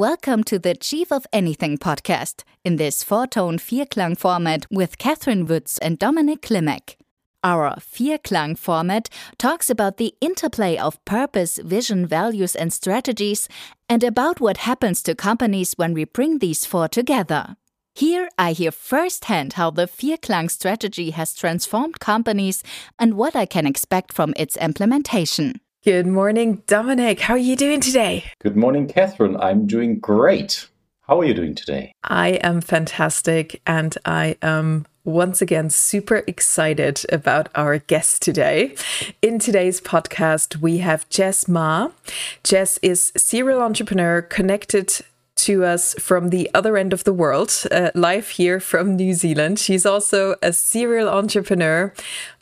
Welcome to the Chief of Anything podcast in this four tone Vierklang format with Catherine Woods and Dominic Klimek. Our Vierklang format talks about the interplay of purpose, vision, values, and strategies, and about what happens to companies when we bring these four together. Here I hear firsthand how the Vierklang strategy has transformed companies and what I can expect from its implementation. Good morning, Dominic. How are you doing today? Good morning, Catherine. I'm doing great. How are you doing today? I am fantastic and I am once again super excited about our guest today. In today's podcast, we have Jess Maher. Jess is serial entrepreneur connected to us from the other end of the world, uh, live here from New Zealand. She's also a serial entrepreneur.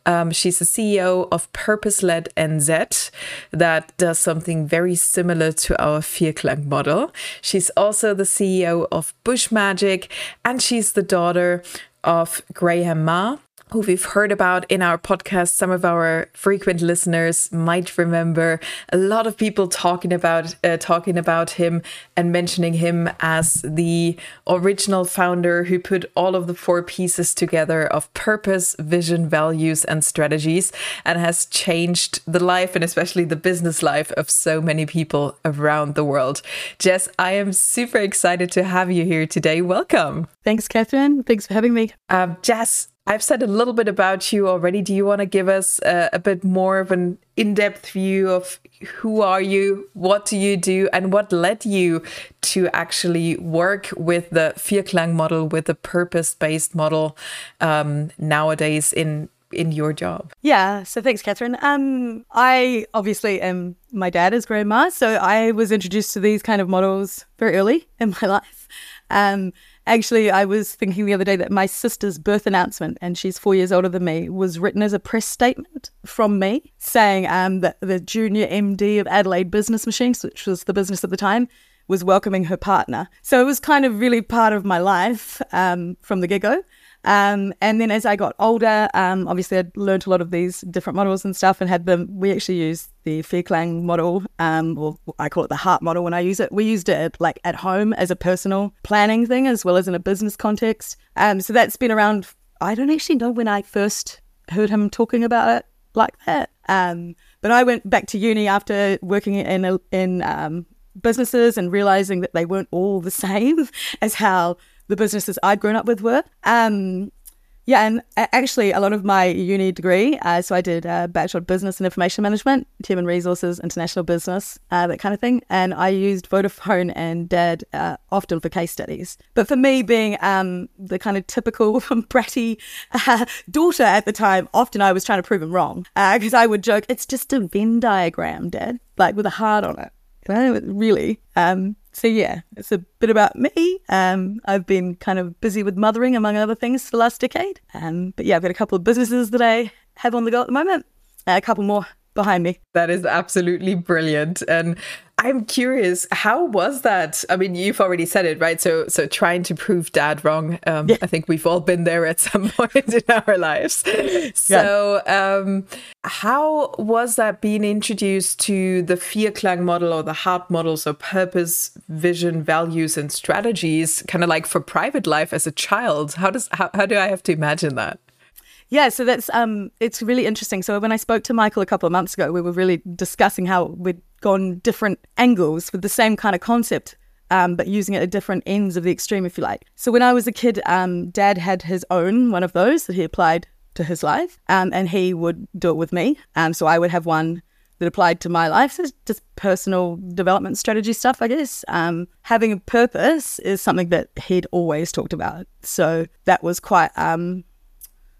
Um, she's the CEO of Purpose Led NZ that does something very similar to our Vierklang model. She's also the CEO of Bush Magic and she's the daughter of Grahame Maher, who we've heard about in our podcast. Some of our frequent listeners might remember a lot of people talking about uh, talking about him and mentioning him as the original founder who put all of the four pieces together of purpose, vision, values, and strategies, and has changed the life and especially the business life of so many people around the world. Jess, I am super excited to have you here today. Welcome. Thanks, Catherine. Thanks for having me. Um, Jess, I've said a little bit about you already. Do you want to give us a, bit more of an in-depth view of who are you, what do you do, and what led you to actually work with the Vierklang model, with the purpose-based model um, nowadays in in your job? Yeah, so thanks, Catherine. Um, I obviously am. My dad is Grahame Maher, so I was introduced to these kind of models very early in my life. Um, Actually, I was thinking the other day that my sister's birth announcement, and she's four years older than me, was written as a press statement from me saying um, that the junior MD of Adelaide Business Machines, which was the business at the time, was welcoming her partner. So it was kind of really part of my life um, from the get go. Um, and then as I got older, um, obviously I'd learned a lot of these different models and stuff and had them. We actually used the Vierklang model, um, or I call it the heart model when I use it. We used it like at home as a personal planning thing as well as in a business context. Um, so that's been around. I don't actually know when I first heard him talking about it like that. Um, but I went back to uni after working in in um, businesses and realizing that they weren't all the same as how the businesses I'd grown up with were. Um, yeah, and actually, a lot of my uni degree, uh, so I did a Bachelor of Business and Information Management, Human Resources, International Business, uh, that kind of thing. And I used Vodafone and Dad uh, often for case studies. But for me, being um, the kind of typical bratty uh, daughter at the time, often I was trying to prove him wrong because uh, I would joke, it's just a Venn diagram, Dad, like with a heart on it. Really. Um, so yeah, it's a bit about me. Um, I've been kind of busy with mothering, among other things, for the last decade. Um, but yeah, I've got a couple of businesses that I have on the go at the moment. Uh, a couple more behind me. That is absolutely brilliant. And I'm curious, how was that? I mean, you've already said it, right? So, so trying to prove dad wrong. Um, yeah. I think we've all been there at some point in our lives. So, yeah. um, how was that being introduced to the Vierklang model or the heart model? So, purpose, vision, values, and strategies, kind of like for private life as a child. How does how, how do I have to imagine that? Yeah, so that's um, it's really interesting. So when I spoke to Michael a couple of months ago, we were really discussing how we'd gone different angles with the same kind of concept, um, but using it at different ends of the extreme, if you like. So when I was a kid, um, Dad had his own one of those that he applied to his life, um, and he would do it with me. Um, so I would have one that applied to my life. So just personal development strategy stuff, I guess. Um, having a purpose is something that he'd always talked about. So that was quite um,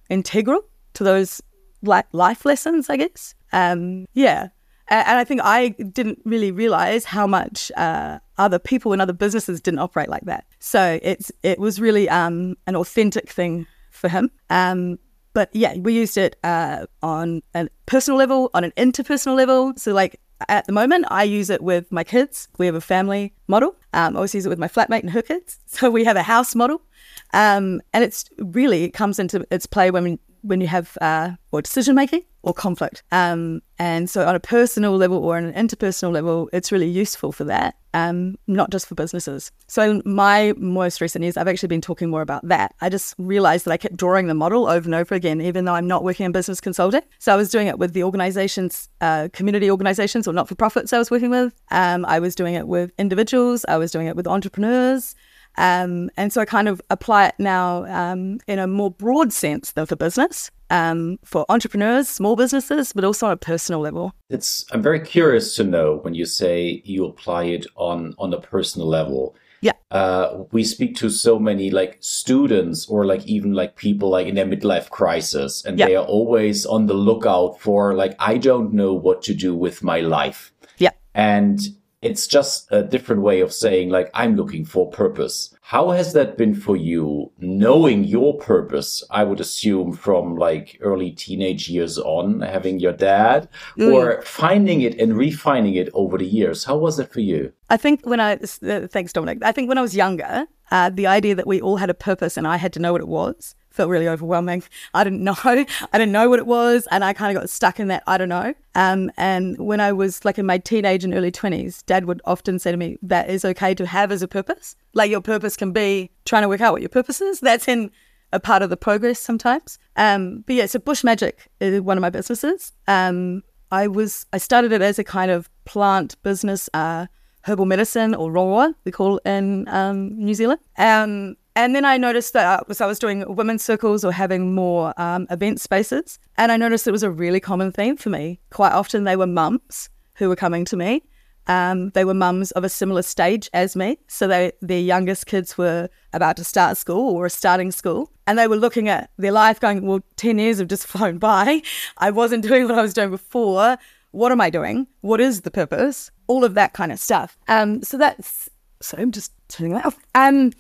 integral to those life lessons, I guess. Um, yeah. And I think I didn't really realize how much uh, other people and other businesses didn't operate like that. So it's it was really um, an authentic thing for him. Um, but yeah, we used it uh, on a personal level, on an interpersonal level. So like at the moment, I use it with my kids. We have a family model. Um, I always use it with my flatmate and her kids. So we have a house model. Um, and it's really it comes into its play when when you have uh, or decision making or conflict. Um, and so on a personal level or an interpersonal level, it's really useful for that, um, not just for businesses. So in my most recent years, I've actually been talking more about that. I just realized that I kept drawing the model over and over again, even though I'm not working in business consulting. So I was doing it with the organizations, uh, community organizations or not-for-profits I was working with. Um, I was doing it with individuals. I was doing it with entrepreneurs. Um, and so I kind of apply it now um, in a more broad sense than for business, um, for entrepreneurs, small businesses, but also on a personal level. It's I'm very curious to know when you say you apply it on on a personal level. Yeah. Uh, we speak to so many like students or like even like people like in their midlife crisis, and Yeah. they are always on the lookout for like I don't know what to do with my life. Yeah. And it's just a different way of saying like i'm looking for purpose. How has that been for you knowing your purpose i would assume from like early teenage years on having your dad or finding it and refining it over the years? How was it for you? I think when I, uh, thanks, Dominic. I think when I was younger, uh, the idea that we all had a purpose and I had to know what it was felt really overwhelming. I didn't know. I didn't know what it was. And I kind of got stuck in that, I don't know. Um, and when I was like in my teenage and early 20s, dad would often say to me, that is okay to have as a purpose. Like your purpose can be trying to work out what your purpose is. That's in a part of the progress sometimes. Um, but yeah, so Bush Magic is one of my businesses. Um, I was I started it as a kind of plant business, uh, herbal medicine or rongoa we call it in um, New Zealand. Um, and then I noticed that I was, I was doing women's circles or having more um, event spaces, and I noticed it was a really common theme for me. Quite often they were mums who were coming to me. Um, they were mums of a similar stage as me. So they, their youngest kids were about to start school or starting school. And they were looking at their life going, well, 10 years have just flown by. I wasn't doing what I was doing before. What am I doing? What is the purpose? All of that kind of stuff. Um, so that's, so I'm just turning that off. Um,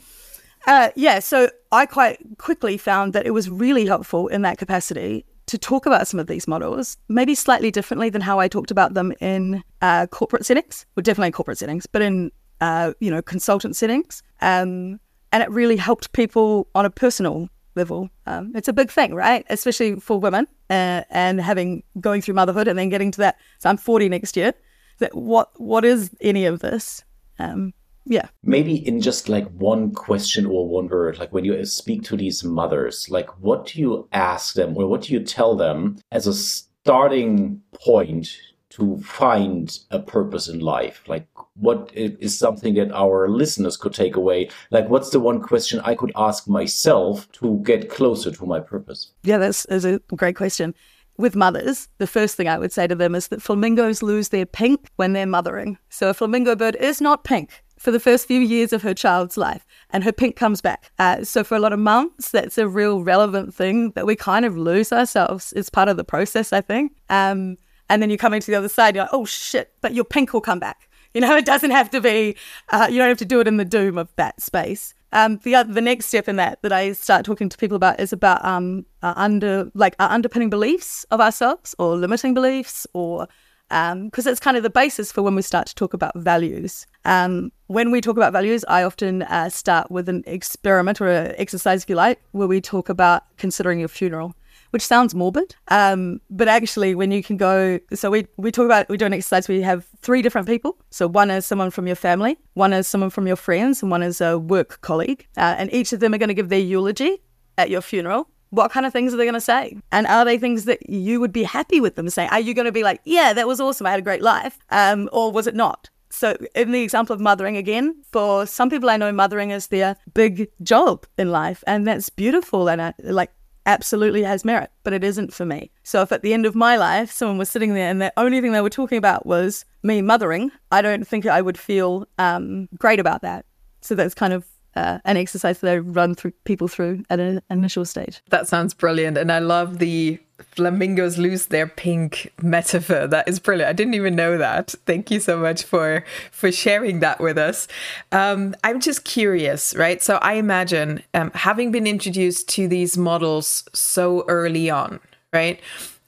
uh, yeah, so I quite quickly found that it was really helpful in that capacity to talk about some of these models, maybe slightly differently than how I talked about them in uh, corporate settings, well, definitely corporate settings, but in uh, you know consultant settings, um, and it really helped people on a personal level. Um, it's a big thing, right? Especially for women, uh, and having going through motherhood and then getting to that. So I'm 40 next year. That what what is any of this? Um, yeah. maybe in just like one question or one word like when you speak to these mothers like what do you ask them or what do you tell them as a starting point to find a purpose in life like what is something that our listeners could take away like what's the one question i could ask myself to get closer to my purpose Yeah, that's, that's a great question. With mothers, the first thing I would say to them is that flamingos lose their pink when they're mothering. So a flamingo bird is not pink for the first few years of her child's life, and her pink comes back. Uh, so for a lot of mums, that's a real relevant thing that we kind of lose ourselves. It's part of the process, I think. Um, and then you're coming to the other side, you're like, oh shit, but your pink will come back. You know, it doesn't have to be. Uh, you don't have to do it in the doom of that space. Um, the other, the next step in that that I start talking to people about is about um, uh, under like uh, underpinning beliefs of ourselves or limiting beliefs or because it's kind of the basis for when we start to talk about values. Um, when we talk about values, I often uh, start with an experiment or an exercise, if you like, where we talk about considering your funeral which sounds morbid. Um, but actually, when you can go, so we, we talk about, we do an exercise where you have three different people. So one is someone from your family, one is someone from your friends, and one is a work colleague. Uh, and each of them are going to give their eulogy at your funeral. What kind of things are they going to say? And are they things that you would be happy with them saying? Are you going to be like, yeah, that was awesome. I had a great life. Um, or was it not? So, in the example of mothering again, for some people I know, mothering is their big job in life, and that's beautiful. And I, like, absolutely has merit, but it isn't for me. So if at the end of my life someone was sitting there and the only thing they were talking about was me mothering, I don't think I would feel um, great about that. So that's kind of uh, an exercise that I run through people through at an initial stage. That sounds brilliant. And I love the flamingos lose their pink metaphor. That is brilliant. I didn't even know that. Thank you so much for for sharing that with us. Um, I'm just curious, right? So I imagine um, having been introduced to these models so early on, right?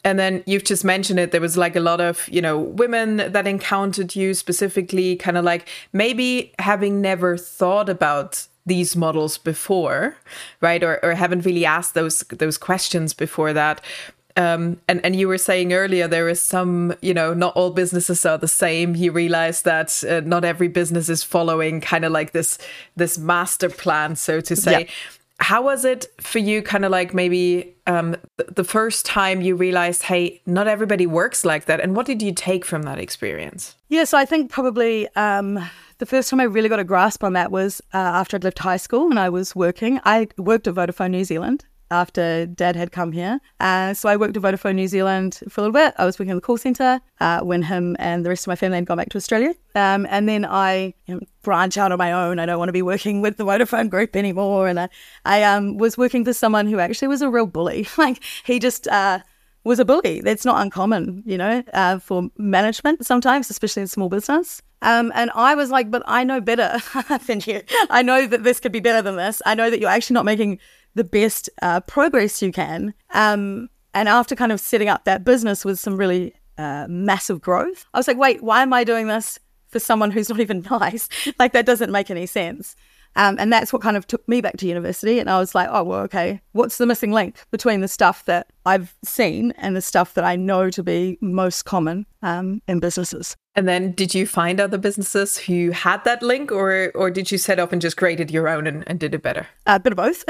And then you've just mentioned it. There was like a lot of, you know, women that encountered you specifically, kind of like maybe having never thought about these models before, right? Or, or haven't really asked those those questions before that. Um, and and you were saying earlier there is some you know not all businesses are the same. You realize that uh, not every business is following kind of like this this master plan, so to say. Yeah. How was it for you? Kind of like maybe um, the first time you realized, hey, not everybody works like that, and what did you take from that experience? Yeah, so I think probably um, the first time I really got a grasp on that was uh, after I'd left high school and I was working. I worked at Vodafone New Zealand after dad had come here. Uh, so I worked at Vodafone New Zealand for a little bit. I was working in the call center uh, when him and the rest of my family had gone back to Australia. Um, and then I you know, branch out on my own. I don't want to be working with the Vodafone group anymore. And I, I um, was working for someone who actually was a real bully. like he just uh, was a bully. That's not uncommon, you know, uh, for management sometimes, especially in small business. Um, and I was like, but I know better than you. I know that this could be better than this. I know that you're actually not making the best uh, progress you can. Um, and after kind of setting up that business with some really uh, massive growth, I was like, wait, why am I doing this for someone who's not even nice? like, that doesn't make any sense. Um, and that's what kind of took me back to university. And I was like, oh, well, okay, what's the missing link between the stuff that I've seen and the stuff that I know to be most common um, in businesses? And then did you find other businesses who had that link or or did you set up and just created your own and, and did it better? A bit of both.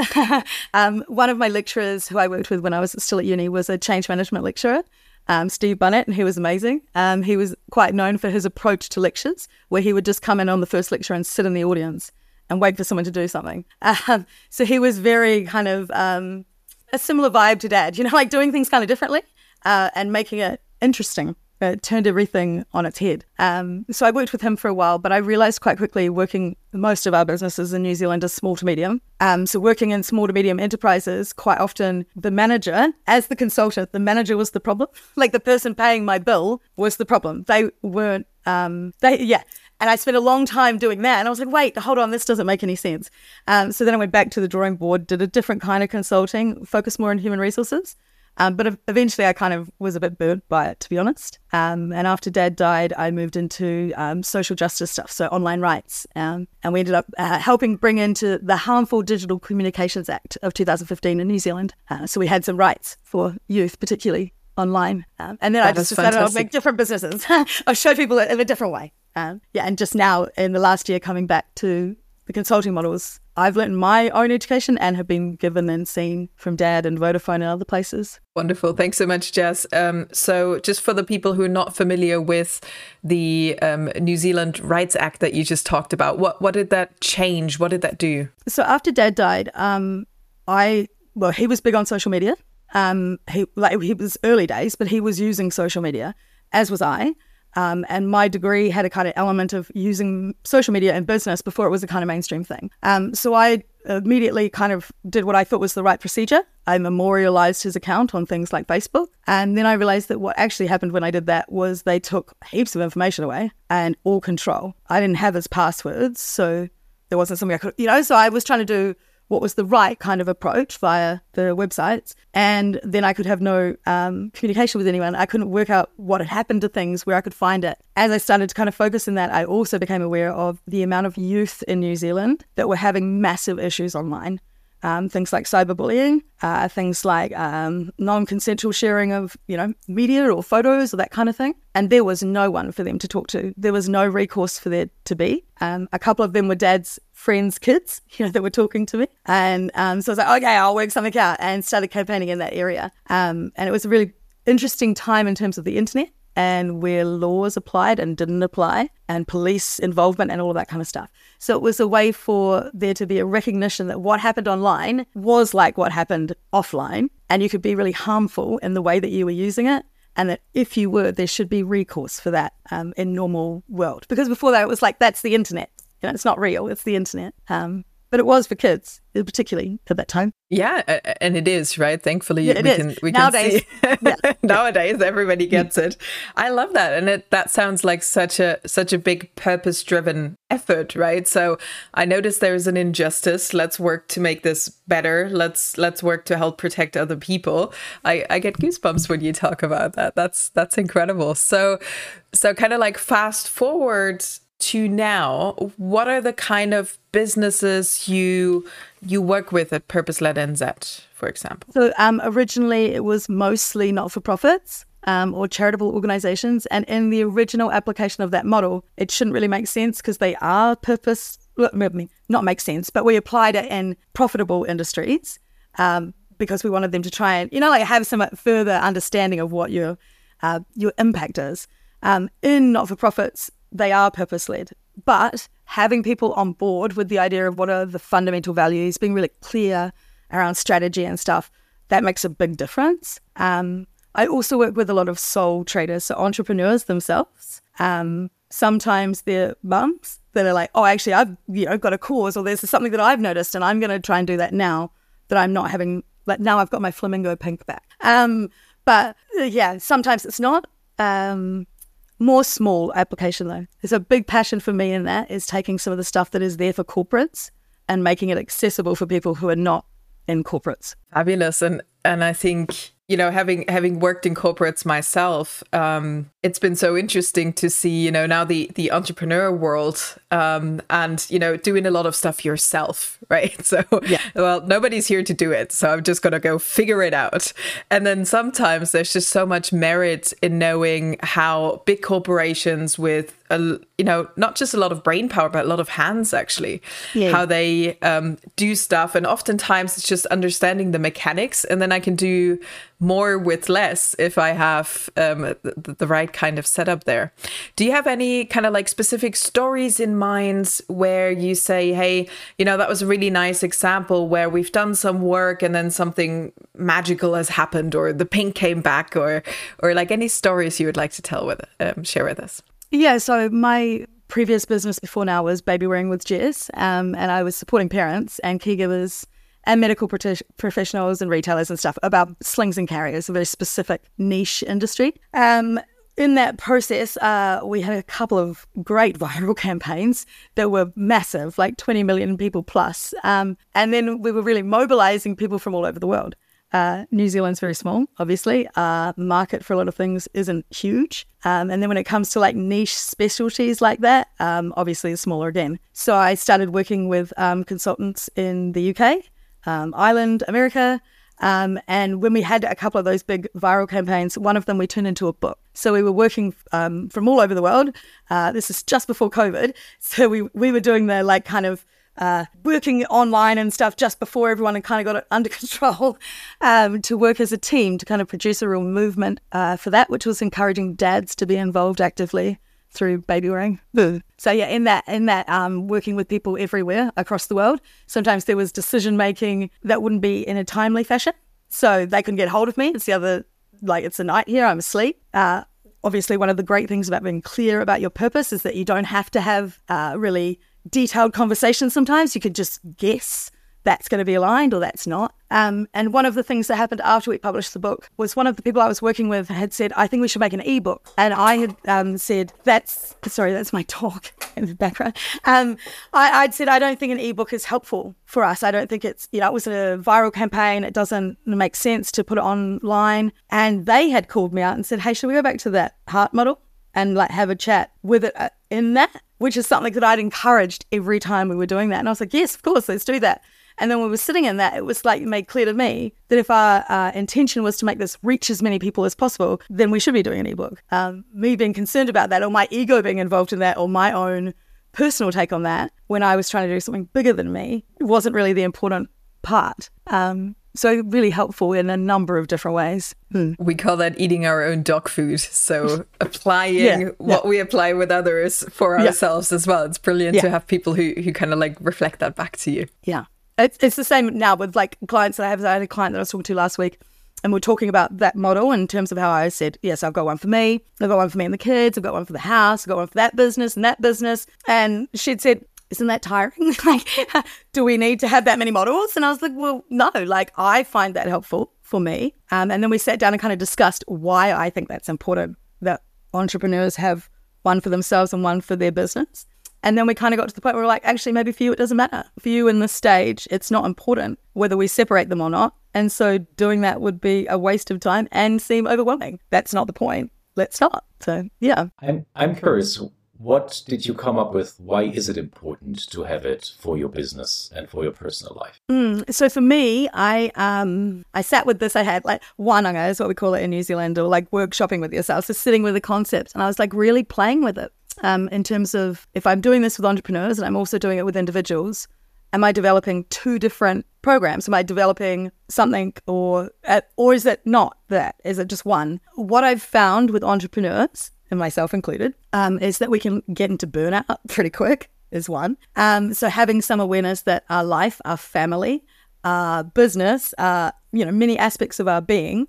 um, one of my lecturers who I worked with when I was still at uni was a change management lecturer. Um, Steve Bunnett, and he was amazing. Um, he was quite known for his approach to lectures, where he would just come in on the first lecture and sit in the audience and wait for someone to do something. Um, so he was very kind of um, a similar vibe to Dad, you know, like doing things kind of differently uh, and making it interesting. It turned everything on its head. Um, so I worked with him for a while, but I realized quite quickly working most of our businesses in New Zealand is small to medium. Um, so working in small to medium enterprises, quite often the manager, as the consultant, the manager was the problem. like the person paying my bill was the problem. They weren't. Um, they yeah, and I spent a long time doing that. And I was like, wait, hold on, this doesn't make any sense. Um, so then I went back to the drawing board, did a different kind of consulting, focused more on human resources. Um, but eventually I kind of was a bit burnt by it, to be honest. Um, and after dad died, I moved into um, social justice stuff, so online rights. Um, and we ended up uh, helping bring into the Harmful Digital Communications Act of 2015 in New Zealand. Uh, so we had some rights for youth, particularly online. Um, and then that I just decided I'll make different businesses. I'll show people it in a different way. Um, yeah, and just now in the last year coming back to the consulting models, I've learned my own education and have been given and seen from Dad and Vodafone and other places. Wonderful. Thanks so much, Jess. Um, so, just for the people who are not familiar with the um, New Zealand Rights Act that you just talked about, what, what did that change? What did that do? So, after Dad died, um, I, well, he was big on social media. Um, he, like, he was early days, but he was using social media, as was I. Um, and my degree had a kind of element of using social media in business before it was a kind of mainstream thing. Um, so I immediately kind of did what I thought was the right procedure. I memorialized his account on things like Facebook. And then I realized that what actually happened when I did that was they took heaps of information away and all control. I didn't have his passwords. So there wasn't something I could, you know, so I was trying to do what was the right kind of approach via the websites. And then I could have no um, communication with anyone. I couldn't work out what had happened to things, where I could find it. As I started to kind of focus in that, I also became aware of the amount of youth in New Zealand that were having massive issues online um, things like cyberbullying, uh, things like um, non-consensual sharing of you know media or photos or that kind of thing. And there was no one for them to talk to. There was no recourse for there to be. Um, a couple of them were dad's friends' kids, you know, that were talking to me, and um, so I was like, okay, I'll work something out, and started campaigning in that area. Um, and it was a really interesting time in terms of the internet and where laws applied and didn't apply, and police involvement and all of that kind of stuff. So it was a way for there to be a recognition that what happened online was like what happened offline, and you could be really harmful in the way that you were using it. And that if you were, there should be recourse for that um, in normal world. Because before that, it was like that's the internet. You know, it's not real. It's the internet. Um, but it was for kids, particularly at that time. Yeah, and it is right. Thankfully, yeah, we is. can we nowadays, can see yeah. nowadays everybody gets it. I love that, and it that sounds like such a such a big purpose driven effort, right? So I notice there is an injustice. Let's work to make this better. Let's let's work to help protect other people. I I get goosebumps when you talk about that. That's that's incredible. So so kind of like fast forward to now, what are the kind of businesses you you work with at Purpose Led NZ, for example? So um, originally it was mostly not for profits. Um, or charitable organizations. And in the original application of that model, it shouldn't really make sense because they are purpose, I mean, not make sense, but we applied it in profitable industries um, because we wanted them to try and, you know, like have some further understanding of what your uh, your impact is. Um, in not for profits, they are purpose led, but having people on board with the idea of what are the fundamental values, being really clear around strategy and stuff, that makes a big difference. Um, I also work with a lot of sole traders, so entrepreneurs themselves. Um, sometimes they're mums that are like, oh, actually, I've you know got a cause, or there's something that I've noticed, and I'm going to try and do that now that I'm not having. Like now, I've got my flamingo pink back. Um, but uh, yeah, sometimes it's not. Um, more small application though. There's a big passion for me in that is taking some of the stuff that is there for corporates and making it accessible for people who are not in corporates. Fabulous. And and I think you know having having worked in corporates myself um, it's been so interesting to see you know now the the entrepreneur world um, and you know doing a lot of stuff yourself right so yeah. well nobody's here to do it so i'm just going to go figure it out and then sometimes there's just so much merit in knowing how big corporations with a, you know not just a lot of brain power but a lot of hands actually yeah. how they um, do stuff and oftentimes it's just understanding the mechanics and then i can do more with less if I have um, the, the, right kind of setup there. Do you have any kind of like specific stories in mind where you say, hey, you know, that was a really nice example where we've done some work and then something magical has happened or the pink came back or or like any stories you would like to tell with um, share with us? Yeah, so my previous business before now was baby wearing with Jess, um, and I was supporting parents and caregivers and medical professionals and retailers and stuff about slings and carriers, a very specific niche industry. Um, in that process, uh, we had a couple of great viral campaigns that were massive, like 20 million people plus. Um, and then we were really mobilizing people from all over the world. Uh, New Zealand's very small, obviously. Uh, market for a lot of things isn't huge. Um, and then when it comes to like niche specialties like that, um, obviously it's smaller again. So I started working with um, consultants in the UK um, America. Um, and when we had a couple of those big viral campaigns, one of them we turned into a book. So we were working um, from all over the world. Uh, this is just before COVID. So we, we were doing the like kind of uh, working online and stuff just before everyone had kind of got it under control um, to work as a team to kind of produce a real movement uh, for that, which was encouraging dads to be involved actively through baby wearing. So yeah, in that in that um, working with people everywhere across the world, sometimes there was decision making that wouldn't be in a timely fashion, so they couldn't get hold of me. It's the other like it's a night here, I'm asleep. Uh, obviously, one of the great things about being clear about your purpose is that you don't have to have uh, really detailed conversations. Sometimes you could just guess that's going to be aligned or that's not. Um, and one of the things that happened after we published the book was one of the people I was working with had said, I think we should make an ebook. And I had um, said, that's, sorry, that's my talk in the background. Um, I, would said, I don't think an ebook is helpful for us. I don't think it's, you know, it was a viral campaign. It doesn't make sense to put it online. And they had called me out and said, hey, should we go back to that heart model and like have a chat with it uh, in that? Which is something that I'd encouraged every time we were doing that. And I was like, yes, of course, let's do that. And then we were sitting in that, it was like made clear to me that if our uh, intention was to make this reach as many people as possible, then we should be doing an ebook. Um, me being concerned about that, or my ego being involved in that, or my own personal take on that, when I was trying to do something bigger than me, wasn't really the important part. Um, so really helpful in a number of different ways. Hmm. We call that eating our own dog food. So applying yeah, what yeah. we apply with others for yeah. ourselves as well. It's brilliant to have people who who kind of like reflect that back to you. Yeah. It's, it's the same now with like clients that I have. I had a client that I was talking to last week, and we're talking about that model in terms of how I said, yes, I've got one for me, I've got one for me and the kids, I've got one for the house, I've got one for that business and that business. And she'd said, isn't that tiring? like, do we need to have that many models? And I was like, well, no, like I find that helpful for me. Um, and then we sat down and kind of discussed why I think that's important that entrepreneurs have one for themselves and one for their business. And then we kind of got to the point where we're like, actually, maybe for you, it doesn't matter. For you in this stage, it's not important whether we separate them or not. And so doing that would be a waste of time and seem overwhelming. That's not the point. Let's start. So, yeah. I'm, I'm curious what did you come up with? Why is it important to have it for your business and for your personal life? Mm, so for me, I um I sat with this. I had like wānanga is what we call it in New Zealand, or like workshopping with yourself. So sitting with the concept, and I was like really playing with it. Um, in terms of if I'm doing this with entrepreneurs and I'm also doing it with individuals, am I developing two different programs? Am I developing something or or is it not that? Is it just one? What I've found with entrepreneurs, and myself included, um, is that we can get into burnout pretty quick. Is one. Um, so having some awareness that our life, our family, our business, you know, many aspects of our being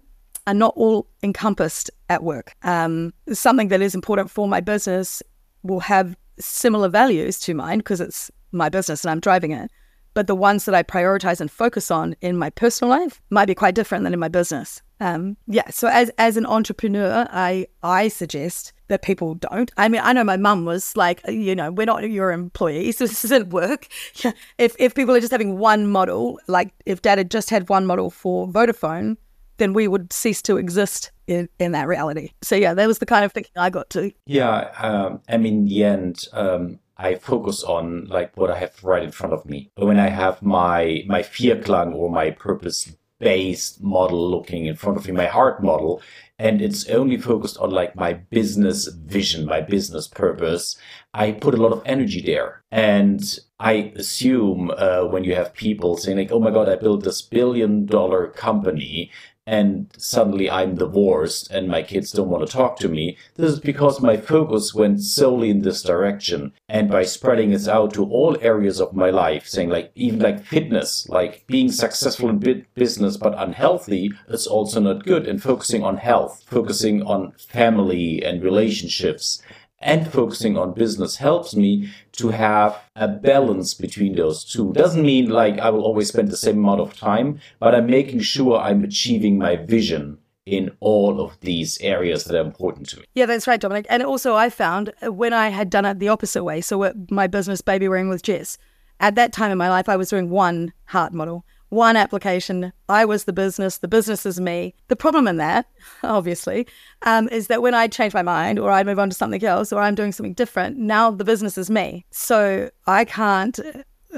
are not all encompassed at work. Um, something that is important for my business will have similar values to mine because it's my business and I'm driving it. But the ones that I prioritize and focus on in my personal life might be quite different than in my business. Um, yeah. So as as an entrepreneur, I I suggest that people don't. I mean, I know my mum was like, you know, we're not your employees, so this doesn't work. Yeah. If if people are just having one model, like if Dad had just had one model for Vodafone, then we would cease to exist in, in that reality. So yeah, that was the kind of thinking I got to. Yeah, um, I mean, in the end, um, I focus on like what I have right in front of me. When I have my my Vierklang or my purpose based model looking in front of me, my heart model, and it's only focused on like my business vision, my business purpose, I put a lot of energy there. And I assume uh, when you have people saying like, "Oh my God, I built this billion dollar company," and suddenly I'm divorced and my kids don't want to talk to me. This is because my focus went solely in this direction. And by spreading this out to all areas of my life, saying like, even like fitness, like being successful in business but unhealthy is also not good. And focusing on health, focusing on family and relationships and focusing on business helps me to have a balance between those two. Doesn't mean like I will always spend the same amount of time, but I'm making sure I'm achieving my vision in all of these areas that are important to me. Yeah, that's right, Dominic. And also, I found uh, when I had done it the opposite way, so my business Baby Wearing with Jess, at that time in my life, I was doing one heart model one application. I was the business, the business is me. The problem in that, obviously, um, is that when I change my mind or I move on to something else or I'm doing something different, now the business is me. So I can't,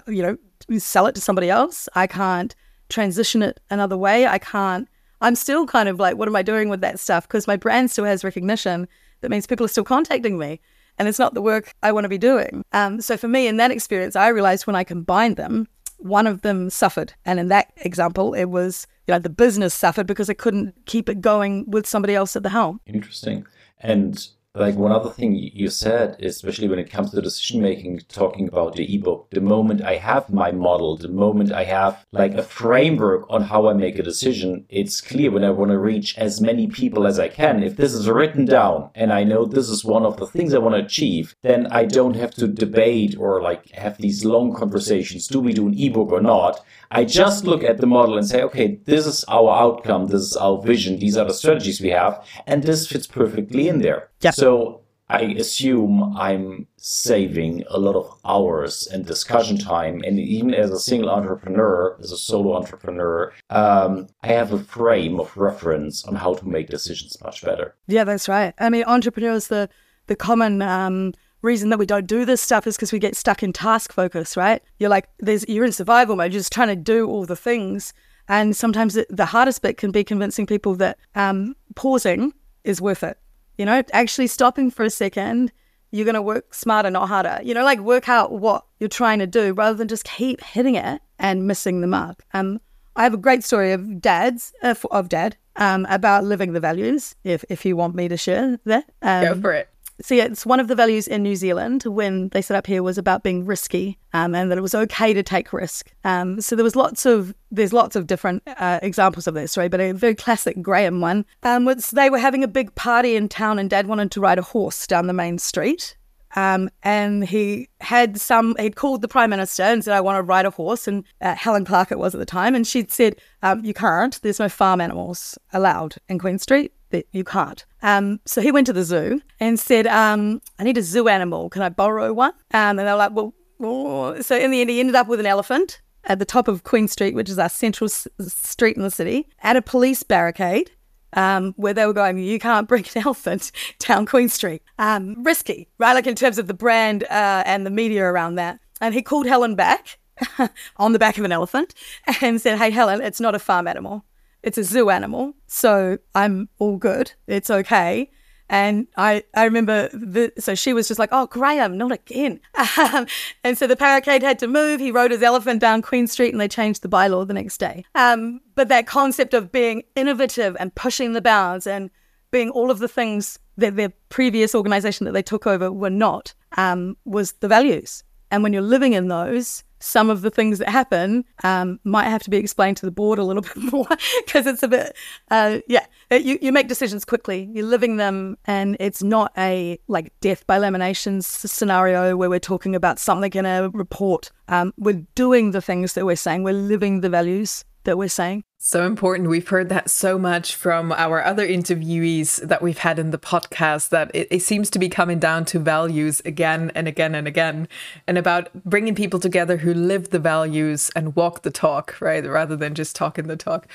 you know, sell it to somebody else. I can't transition it another way. I can't, I'm still kind of like, what am I doing with that stuff? Because my brand still has recognition. That means people are still contacting me and it's not the work I want to be doing. Um, so for me, in that experience, I realized when I combined them, one of them suffered. And in that example, it was, you know, the business suffered because it couldn't keep it going with somebody else at the helm. Interesting. And like one other thing you said, especially when it comes to decision making, talking about the ebook, the moment I have my model, the moment I have like a framework on how I make a decision, it's clear when I want to reach as many people as I can. If this is written down and I know this is one of the things I want to achieve, then I don't have to debate or like have these long conversations. Do we do an ebook or not? I just look at the model and say, okay, this is our outcome. This is our vision. These are the strategies we have. And this fits perfectly in there. Yeah. So I assume I'm saving a lot of hours and discussion time. And even as a single entrepreneur, as a solo entrepreneur, um, I have a frame of reference on how to make decisions much better. Yeah, that's right. I mean, entrepreneurs, the the common um, reason that we don't do this stuff is because we get stuck in task focus, right? You're like, there's you're in survival mode, you're just trying to do all the things. And sometimes it, the hardest bit can be convincing people that um, pausing is worth it. You know, actually stopping for a second, you're going to work smarter, not harder. You know, like work out what you're trying to do rather than just keep hitting it and missing the mark. Um, I have a great story of dad's uh, of dad um, about living the values. If if you want me to share that, um, go for it so it's one of the values in New Zealand when they set up here was about being risky um, and that it was okay to take risk. Um, so there was lots of there's lots of different uh, examples of this, right? But a very classic Grahame one um, was they were having a big party in town and Dad wanted to ride a horse down the main street. Um, and he had some, he'd called the Prime Minister and said, I want to ride a horse. And uh, Helen Clark it was at the time. And she'd said, um, You can't, there's no farm animals allowed in Queen Street that you can't. Um, so he went to the zoo and said, um, I need a zoo animal. Can I borrow one? Um, and they were like, well, oh. so in the end, he ended up with an elephant at the top of Queen Street, which is our central s- street in the city, at a police barricade um, where they were going, you can't bring an elephant down Queen Street. Um, risky, right? Like in terms of the brand uh, and the media around that. And he called Helen back on the back of an elephant and said, Hey, Helen, it's not a farm animal. It's a zoo animal. So I'm all good. It's okay. And I, I remember, the, so she was just like, oh, Grahame, not again. Um, and so the barricade had to move. He rode his elephant down Queen Street and they changed the bylaw the next day. Um, but that concept of being innovative and pushing the bounds and being all of the things that their previous organization that they took over were not um, was the values. And when you're living in those, some of the things that happen um, might have to be explained to the board a little bit more because it's a bit, uh, yeah, you, you make decisions quickly. You're living them, and it's not a like death by lamination scenario where we're talking about something in a report. Um, we're doing the things that we're saying, we're living the values that we're saying. So important. We've heard that so much from our other interviewees that we've had in the podcast that it, it, seems to be coming down to values again and again and again, and about bringing people together who live the values and walk the talk, right? Rather than just talking the talk.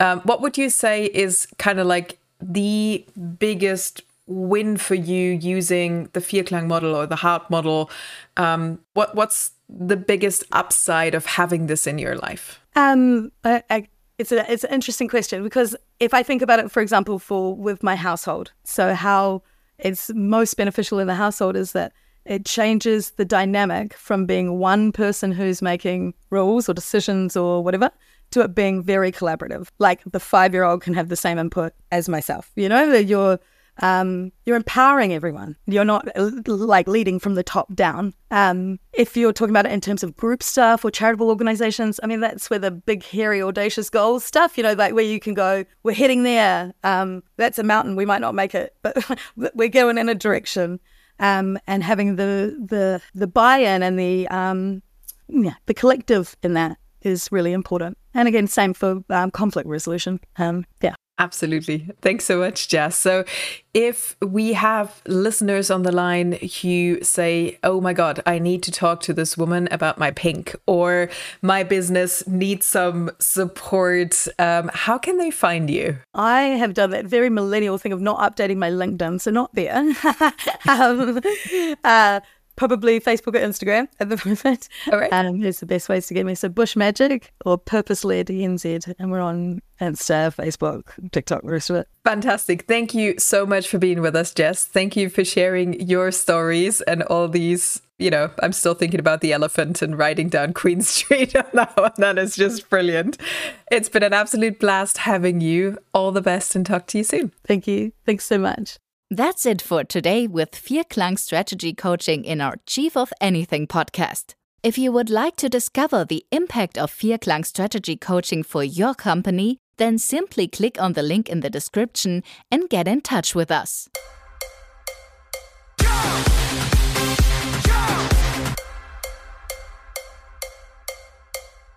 Um, what would you say is kind of like the biggest win for you using the Vierklang model or the Heart model? Um, what What's the biggest upside of having this in your life? Um, I, I it's a it's an interesting question because if I think about it, for example, for with my household, so how it's most beneficial in the household is that it changes the dynamic from being one person who's making rules or decisions or whatever to it being very collaborative. Like the five year old can have the same input as myself. You know, that you're um, you're empowering everyone. You're not uh, like leading from the top down. Um, if you're talking about it in terms of group stuff or charitable organizations, I mean, that's where the big, hairy, audacious goals stuff, you know, like where you can go, we're heading there. Um, that's a mountain. We might not make it, but we're going in a direction. Um, and having the, the, the buy-in and the, um, yeah, the collective in that is really important. And again, same for um, conflict resolution. Yeah. Absolutely. Thanks so much, Jess. So, if we have listeners on the line who say, Oh my God, I need to talk to this woman about my pink, or my business needs some support, um, how can they find you? I have done that very millennial thing of not updating my LinkedIn, so not there. um, uh, probably Facebook or Instagram at the moment. All right. Um, it's the best ways to get me. So Bush Magic or Purpose Led NZ. And we're on Insta, Facebook, TikTok, the rest of it. Fantastic. Thank you so much for being with us, Jess. Thank you for sharing your stories and all these. You know, I'm still thinking about the elephant and riding down Queen Street on that one. That is just brilliant. It's been an absolute blast having you. All the best and talk to you soon. Thank you. Thanks so much. That's it for today with Vierklang Strategy Coaching in our Chief of Anything podcast. If you would like to discover the impact of Vierklang Strategy Coaching for your company, then simply click on the link in the description and get in touch with us. Go!